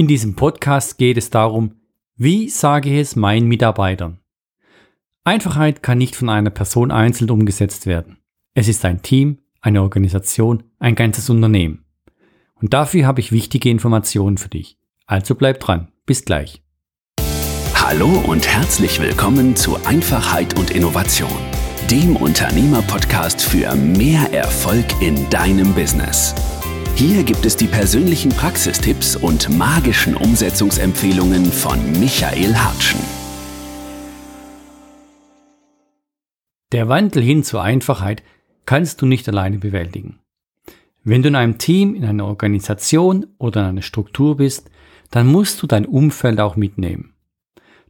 In diesem Podcast geht es darum, wie sage ich es meinen Mitarbeitern? Einfachheit kann nicht von einer Person einzeln umgesetzt werden. Es ist ein Team, eine Organisation, ein ganzes Unternehmen. Und dafür habe ich wichtige Informationen für dich. Also bleib dran. Bis gleich. Hallo und herzlich willkommen zu Einfachheit und Innovation, dem Unternehmerpodcast für mehr Erfolg in deinem Business. Hier gibt es die persönlichen Praxistipps und magischen Umsetzungsempfehlungen von Michael Hartschen. Der Wandel hin zur Einfachheit kannst du nicht alleine bewältigen. Wenn du in einem Team, in einer Organisation oder in einer Struktur bist, dann musst du dein Umfeld auch mitnehmen.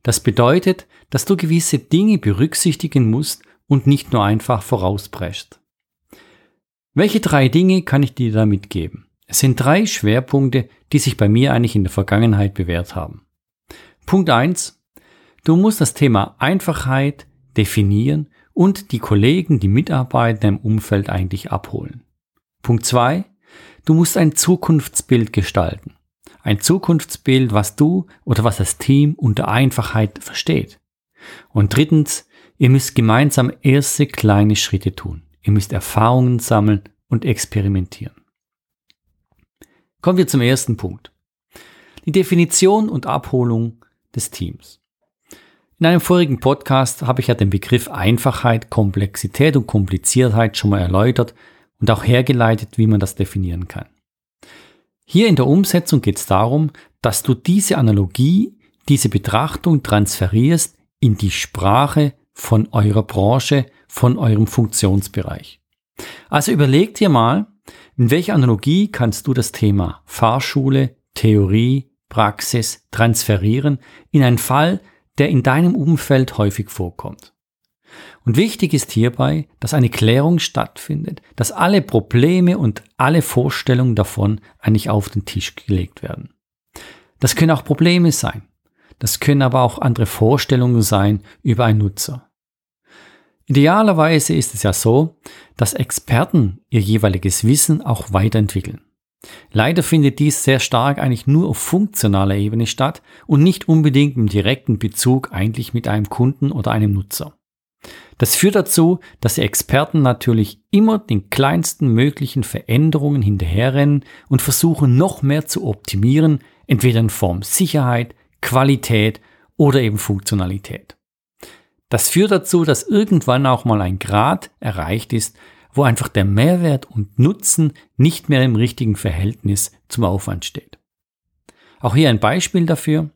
Das bedeutet, dass du gewisse Dinge berücksichtigen musst und nicht nur einfach vorauspreschst. Welche drei Dinge kann ich dir da mitgeben? Es sind drei Schwerpunkte, die sich bei mir eigentlich in der Vergangenheit bewährt haben. Punkt eins: Du musst das Thema Einfachheit definieren und die Kollegen, die Mitarbeiter im Umfeld eigentlich abholen. Punkt zwei: Du musst ein Zukunftsbild gestalten. Ein Zukunftsbild, was du oder was das Team unter Einfachheit versteht. Und drittens, ihr müsst gemeinsam erste kleine Schritte tun. Ihr müsst Erfahrungen sammeln und experimentieren. Kommen wir zum ersten Punkt. Die Definition und Abholung des Teams. In einem vorigen Podcast habe ich ja den Begriff Einfachheit, Komplexität und Kompliziertheit schon mal erläutert und auch hergeleitet, wie man das definieren kann. Hier in der Umsetzung geht es darum, dass du diese Analogie, diese Betrachtung transferierst in die Sprache von eurer Branche, von eurem Funktionsbereich. Also überleg dir mal, in welcher Analogie kannst du das Thema Fahrschule, Theorie, Praxis transferieren in einen Fall, der in deinem Umfeld häufig vorkommt. Und wichtig ist hierbei, dass eine Klärung stattfindet, dass alle Probleme und alle Vorstellungen davon eigentlich auf den Tisch gelegt werden. Das können auch Probleme sein. Das können aber auch andere Vorstellungen sein über einen Nutzer. Idealerweise ist es ja so, dass Experten ihr jeweiliges Wissen auch weiterentwickeln. Leider findet dies sehr stark eigentlich nur auf funktionaler Ebene statt und nicht unbedingt im direkten Bezug eigentlich mit einem Kunden oder einem Nutzer. Das führt dazu, dass die Experten natürlich immer den kleinsten möglichen Veränderungen hinterherrennen und versuchen noch mehr zu optimieren, entweder in Form Sicherheit, Qualität oder eben Funktionalität. Das führt dazu, dass irgendwann auch mal ein Grad erreicht ist, wo einfach der Mehrwert und Nutzen nicht mehr im richtigen Verhältnis zum Aufwand steht. Auch hier ein Beispiel dafür.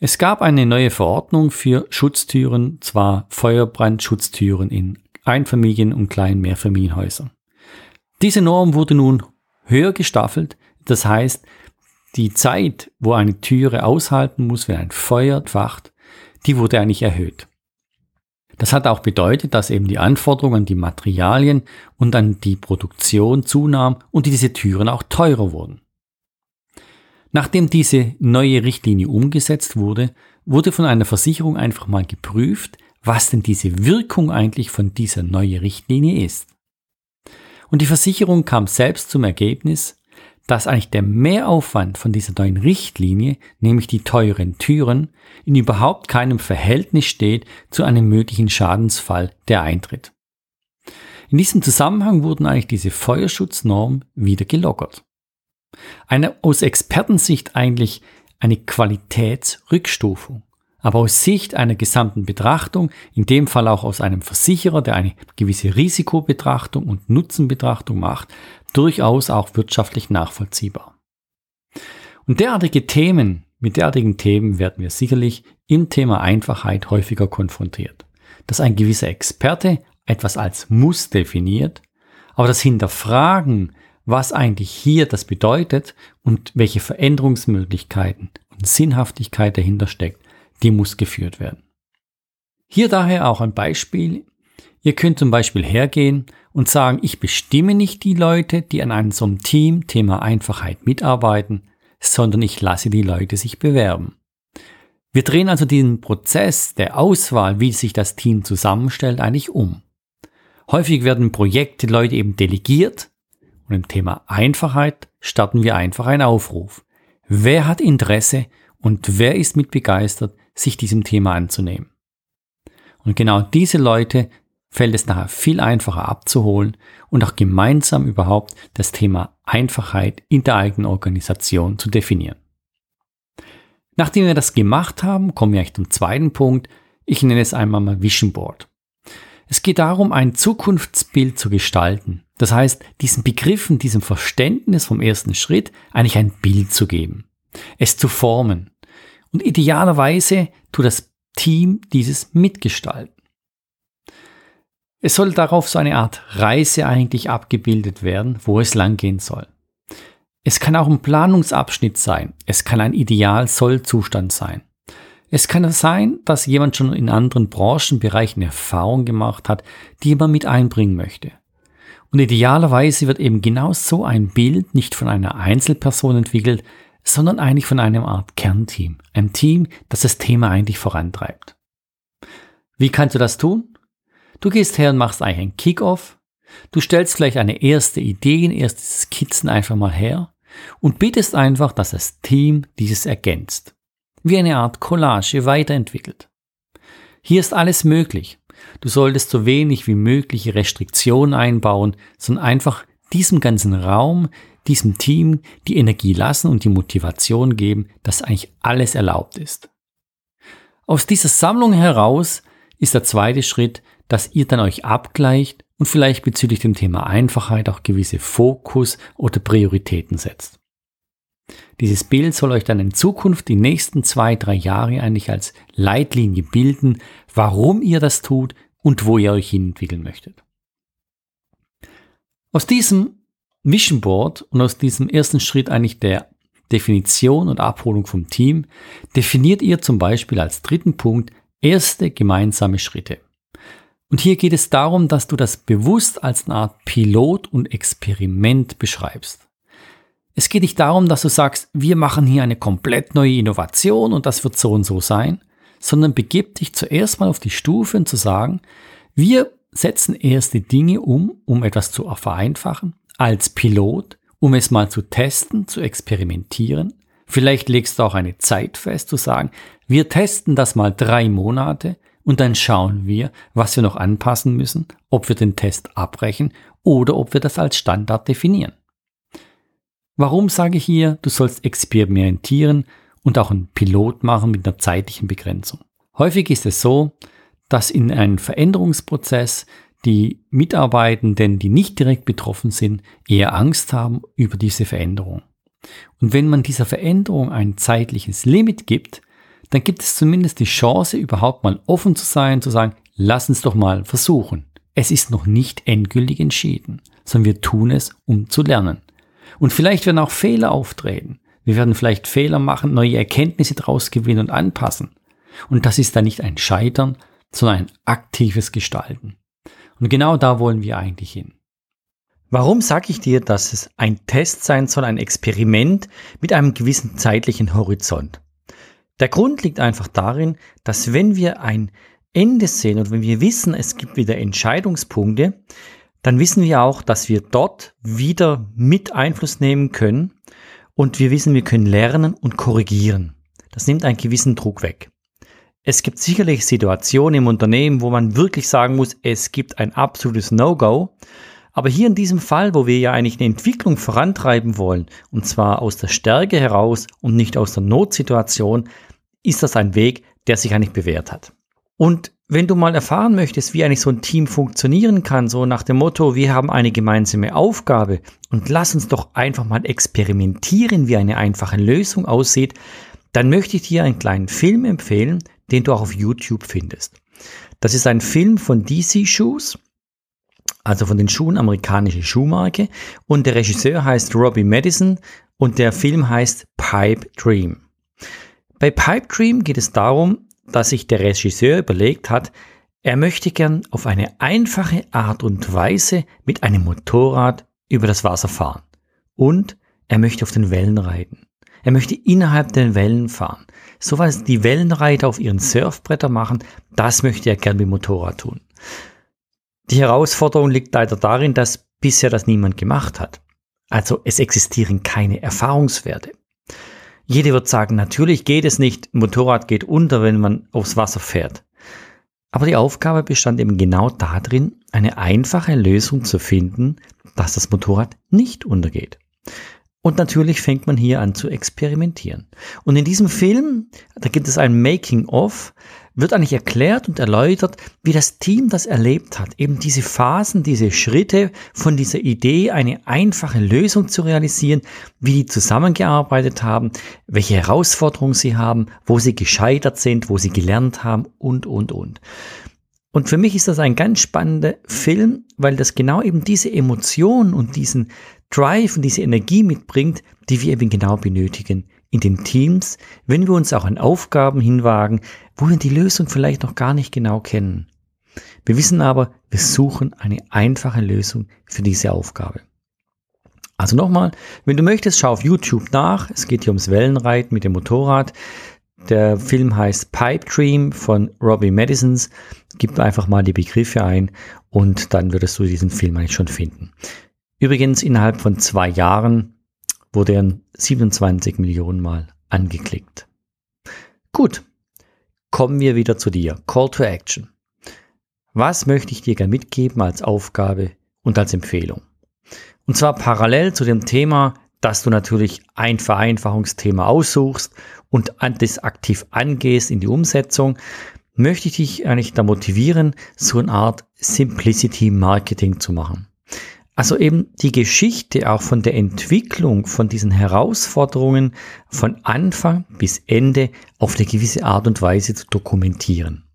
Es gab eine neue Verordnung für Schutztüren, zwar Feuerbrandschutztüren in Einfamilien- und kleinen Mehrfamilienhäusern. Diese Norm wurde nun höher gestaffelt, das heißt, die Zeit, wo eine Türe aushalten muss, wenn ein Feuer entfacht, die wurde eigentlich erhöht. Das hat auch bedeutet, dass eben die Anforderungen an die Materialien und an die Produktion zunahm und diese Türen auch teurer wurden. Nachdem diese neue Richtlinie umgesetzt wurde, wurde von einer Versicherung einfach mal geprüft, was denn diese Wirkung eigentlich von dieser neuen Richtlinie ist. Und die Versicherung kam selbst zum Ergebnis, dass eigentlich der Mehraufwand von dieser neuen Richtlinie, nämlich die teuren Türen, in überhaupt keinem Verhältnis steht zu einem möglichen Schadensfall, der eintritt. In diesem Zusammenhang wurden eigentlich diese Feuerschutznormen wieder gelockert. Eine aus Expertensicht eigentlich eine Qualitätsrückstufung aber aus Sicht einer gesamten Betrachtung, in dem Fall auch aus einem Versicherer, der eine gewisse Risikobetrachtung und Nutzenbetrachtung macht, durchaus auch wirtschaftlich nachvollziehbar. Und derartige Themen, mit derartigen Themen werden wir sicherlich im Thema Einfachheit häufiger konfrontiert. Dass ein gewisser Experte etwas als Muss definiert, aber das Hinterfragen, was eigentlich hier das bedeutet und welche Veränderungsmöglichkeiten und Sinnhaftigkeit dahinter steckt, die muss geführt werden. Hier daher auch ein Beispiel. Ihr könnt zum Beispiel hergehen und sagen, ich bestimme nicht die Leute, die an einem so einem Team Thema Einfachheit mitarbeiten, sondern ich lasse die Leute sich bewerben. Wir drehen also diesen Prozess der Auswahl, wie sich das Team zusammenstellt, eigentlich um. Häufig werden Projekte Leute eben delegiert und im Thema Einfachheit starten wir einfach einen Aufruf. Wer hat Interesse und wer ist mit begeistert, sich diesem Thema anzunehmen? Und genau diese Leute fällt es nachher viel einfacher abzuholen und auch gemeinsam überhaupt das Thema Einfachheit in der eigenen Organisation zu definieren. Nachdem wir das gemacht haben, kommen wir zum zweiten Punkt. Ich nenne es einmal mal Vision Board. Es geht darum, ein Zukunftsbild zu gestalten. Das heißt, diesen Begriffen, diesem Verständnis vom ersten Schritt eigentlich ein Bild zu geben, es zu formen. Und idealerweise tut das Team dieses mitgestalten. Es soll darauf so eine Art Reise eigentlich abgebildet werden, wo es langgehen soll. Es kann auch ein Planungsabschnitt sein. Es kann ein Ideal-Soll-Zustand sein. Es kann sein, dass jemand schon in anderen Branchenbereichen Erfahrung gemacht hat, die man mit einbringen möchte. Und idealerweise wird eben genau so ein Bild nicht von einer Einzelperson entwickelt, sondern eigentlich von einem Art Kernteam. Ein Team, das das Thema eigentlich vorantreibt. Wie kannst du das tun? Du gehst her und machst eigentlich ein Kickoff. Du stellst gleich eine erste Idee, ein erstes Skizzen einfach mal her und bittest einfach, dass das Team dieses ergänzt. Wie eine Art Collage weiterentwickelt. Hier ist alles möglich. Du solltest so wenig wie möglich Restriktionen einbauen, sondern einfach diesem ganzen Raum, diesem Team die Energie lassen und die Motivation geben, dass eigentlich alles erlaubt ist. Aus dieser Sammlung heraus ist der zweite Schritt, dass ihr dann euch abgleicht und vielleicht bezüglich dem Thema Einfachheit auch gewisse Fokus oder Prioritäten setzt. Dieses Bild soll euch dann in Zukunft die nächsten zwei, drei Jahre eigentlich als Leitlinie bilden, warum ihr das tut und wo ihr euch hin entwickeln möchtet. Aus diesem Vision Board und aus diesem ersten Schritt eigentlich der Definition und Abholung vom Team definiert ihr zum Beispiel als dritten Punkt erste gemeinsame Schritte. Und hier geht es darum, dass du das bewusst als eine Art Pilot und Experiment beschreibst. Es geht nicht darum, dass du sagst, wir machen hier eine komplett neue Innovation und das wird so und so sein, sondern begib dich zuerst mal auf die Stufen zu sagen, wir setzen erste Dinge um, um etwas zu vereinfachen, als Pilot, um es mal zu testen, zu experimentieren. Vielleicht legst du auch eine Zeit fest, zu sagen, wir testen das mal drei Monate und dann schauen wir, was wir noch anpassen müssen, ob wir den Test abbrechen oder ob wir das als Standard definieren. Warum sage ich hier, du sollst experimentieren und auch einen Pilot machen mit einer zeitlichen Begrenzung? Häufig ist es so, dass in einem Veränderungsprozess die Mitarbeitenden, die nicht direkt betroffen sind, eher Angst haben über diese Veränderung. Und wenn man dieser Veränderung ein zeitliches Limit gibt, dann gibt es zumindest die Chance, überhaupt mal offen zu sein, zu sagen, lass uns doch mal versuchen. Es ist noch nicht endgültig entschieden, sondern wir tun es, um zu lernen. Und vielleicht werden auch Fehler auftreten. Wir werden vielleicht Fehler machen, neue Erkenntnisse daraus gewinnen und anpassen. Und das ist dann nicht ein Scheitern, sondern ein aktives Gestalten. Und genau da wollen wir eigentlich hin. Warum sage ich dir, dass es ein Test sein soll, ein Experiment mit einem gewissen zeitlichen Horizont? Der Grund liegt einfach darin, dass wenn wir ein Ende sehen und wenn wir wissen, es gibt wieder Entscheidungspunkte, dann wissen wir auch, dass wir dort wieder mit Einfluss nehmen können und wir wissen, wir können lernen und korrigieren. Das nimmt einen gewissen Druck weg. Es gibt sicherlich Situationen im Unternehmen, wo man wirklich sagen muss, es gibt ein absolutes No-Go. Aber hier in diesem Fall, wo wir ja eigentlich eine Entwicklung vorantreiben wollen, und zwar aus der Stärke heraus und nicht aus der Notsituation, ist das ein Weg, der sich eigentlich bewährt hat. Und wenn du mal erfahren möchtest, wie eigentlich so ein Team funktionieren kann, so nach dem Motto, wir haben eine gemeinsame Aufgabe und lass uns doch einfach mal experimentieren, wie eine einfache Lösung aussieht, dann möchte ich dir einen kleinen Film empfehlen, den du auch auf YouTube findest. Das ist ein Film von DC Shoes, also von den Schuhen amerikanische Schuhmarke und der Regisseur heißt Robbie Madison und der Film heißt Pipe Dream. Bei Pipe Dream geht es darum, dass sich der Regisseur überlegt hat, er möchte gern auf eine einfache Art und Weise mit einem Motorrad über das Wasser fahren. Und er möchte auf den Wellen reiten. Er möchte innerhalb der Wellen fahren. So was die Wellenreiter auf ihren Surfbretter machen, das möchte er gern mit Motorrad tun. Die Herausforderung liegt leider darin, dass bisher das niemand gemacht hat. Also es existieren keine Erfahrungswerte. Jeder wird sagen, natürlich geht es nicht, Motorrad geht unter, wenn man aufs Wasser fährt. Aber die Aufgabe bestand eben genau darin, eine einfache Lösung zu finden, dass das Motorrad nicht untergeht. Und natürlich fängt man hier an zu experimentieren. Und in diesem Film, da gibt es ein Making-of, wird eigentlich erklärt und erläutert, wie das Team das erlebt hat. Eben diese Phasen, diese Schritte von dieser Idee, eine einfache Lösung zu realisieren, wie die zusammengearbeitet haben, welche Herausforderungen sie haben, wo sie gescheitert sind, wo sie gelernt haben und, und, und. Und für mich ist das ein ganz spannender Film, weil das genau eben diese Emotion und diesen Drive und diese Energie mitbringt, die wir eben genau benötigen in den Teams, wenn wir uns auch an Aufgaben hinwagen, wo wir die Lösung vielleicht noch gar nicht genau kennen. Wir wissen aber, wir suchen eine einfache Lösung für diese Aufgabe. Also nochmal, wenn du möchtest, schau auf YouTube nach. Es geht hier ums Wellenreiten mit dem Motorrad. Der Film heißt Pipe Dream von Robbie Madisons. Gib einfach mal die Begriffe ein und dann würdest du diesen Film eigentlich schon finden. Übrigens, innerhalb von zwei Jahren wurde er 27 Millionen Mal angeklickt. Gut, kommen wir wieder zu dir. Call to Action. Was möchte ich dir gerne mitgeben als Aufgabe und als Empfehlung? Und zwar parallel zu dem Thema, dass du natürlich ein Vereinfachungsthema aussuchst und das aktiv angehst in die Umsetzung, möchte ich dich eigentlich da motivieren, so eine Art Simplicity Marketing zu machen. Also eben die Geschichte auch von der Entwicklung von diesen Herausforderungen von Anfang bis Ende auf eine gewisse Art und Weise zu dokumentieren.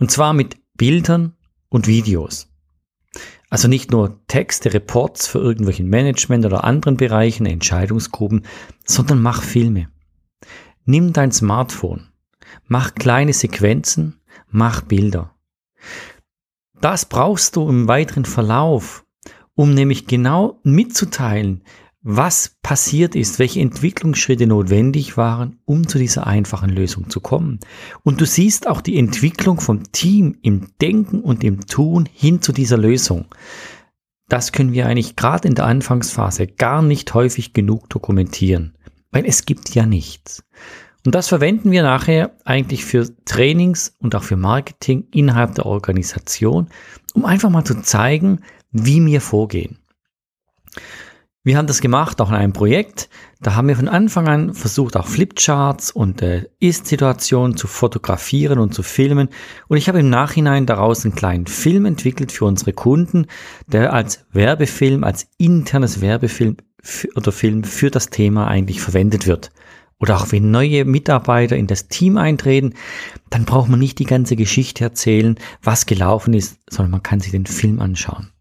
Und zwar mit Bildern und Videos. Also nicht nur Texte, Reports für irgendwelchen Management oder anderen Bereichen, Entscheidungsgruppen, sondern mach Filme. Nimm dein Smartphone, mach kleine Sequenzen, mach Bilder. Das brauchst du im weiteren Verlauf, um nämlich genau mitzuteilen, was passiert ist, welche Entwicklungsschritte notwendig waren, um zu dieser einfachen Lösung zu kommen. Und du siehst auch die Entwicklung vom Team im Denken und im Tun hin zu dieser Lösung. Das können wir eigentlich gerade in der Anfangsphase gar nicht häufig genug dokumentieren, weil es gibt ja nichts. Und das verwenden wir nachher eigentlich für Trainings und auch für Marketing innerhalb der Organisation, um einfach mal zu zeigen, wie wir vorgehen. Wir haben das gemacht, auch in einem Projekt. Da haben wir von Anfang an versucht, auch Flipcharts und äh, Ist-Situationen zu fotografieren und zu filmen. Und ich habe im Nachhinein daraus einen kleinen Film entwickelt für unsere Kunden, der als Werbefilm, als internes Werbefilm oder Film für das Thema eigentlich verwendet wird. Oder auch wenn neue Mitarbeiter in das Team eintreten, dann braucht man nicht die ganze Geschichte erzählen, was gelaufen ist, sondern man kann sich den Film anschauen.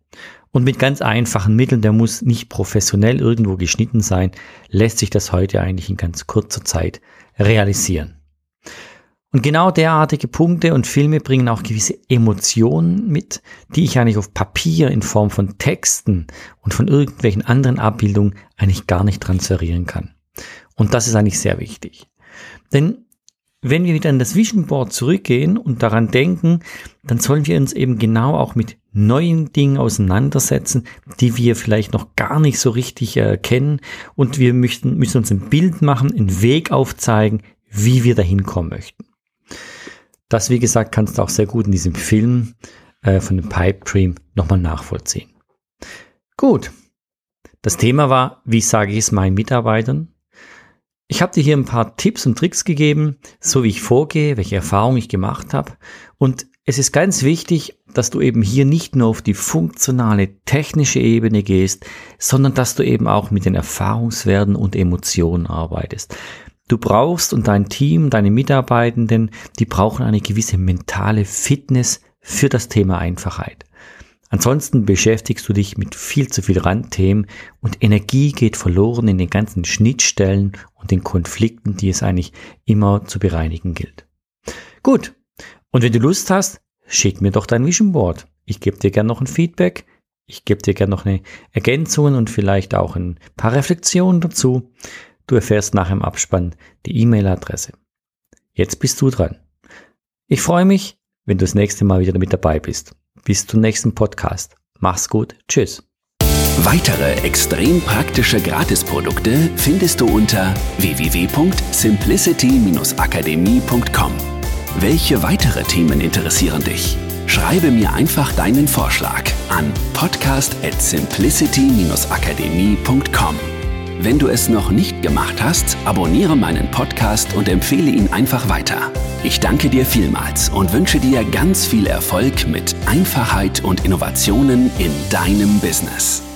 Und mit ganz einfachen Mitteln, der muss nicht professionell irgendwo geschnitten sein, lässt sich das heute eigentlich in ganz kurzer Zeit realisieren. Und genau derartige Punkte und Filme bringen auch gewisse Emotionen mit, die ich eigentlich auf Papier in Form von Texten und von irgendwelchen anderen Abbildungen eigentlich gar nicht transferieren kann. Und das ist eigentlich sehr wichtig. Denn wenn wir wieder an das Vision Board zurückgehen und daran denken, dann sollen wir uns eben genau auch mit neuen Dingen auseinandersetzen, die wir vielleicht noch gar nicht so richtig erkennen. Und wir möchten, müssen uns ein Bild machen, einen Weg aufzeigen, wie wir dahin kommen möchten. Das, wie gesagt, kannst du auch sehr gut in diesem Film äh, von dem Pipe Dream nochmal nachvollziehen. Gut. Das Thema war, wie sage ich es meinen Mitarbeitern? Ich habe dir hier ein paar Tipps und Tricks gegeben, so wie ich vorgehe, welche Erfahrungen ich gemacht habe. Und es ist ganz wichtig, dass du eben hier nicht nur auf die funktionale technische Ebene gehst, sondern dass du eben auch mit den Erfahrungswerten und Emotionen arbeitest. Du brauchst und dein Team, deine Mitarbeitenden, die brauchen eine gewisse mentale Fitness für das Thema Einfachheit. Ansonsten beschäftigst du dich mit viel zu viel Randthemen und Energie geht verloren in den ganzen Schnittstellen und den Konflikten, die es eigentlich immer zu bereinigen gilt. Gut. Und wenn du Lust hast, schick mir doch dein Vision Board. Ich gebe dir gerne noch ein Feedback. Ich gebe dir gerne noch eine Ergänzung und vielleicht auch ein paar Reflexionen dazu. Du erfährst nach dem Abspann die E-Mail-Adresse. Jetzt bist du dran. Ich freue mich, wenn du das nächste Mal wieder mit dabei bist. Bis zum nächsten Podcast. Mach's gut. Tschüss. Weitere extrem praktische Gratisprodukte findest du unter www.simplicity-akademie.com. Welche weitere Themen interessieren dich? Schreibe mir einfach deinen Vorschlag an podcast at simplicity-akademie.com. Wenn du es noch nicht gemacht hast, abonniere meinen Podcast und empfehle ihn einfach weiter. Ich danke dir vielmals und wünsche dir ganz viel Erfolg mit Einfachheit und Innovationen in deinem Business.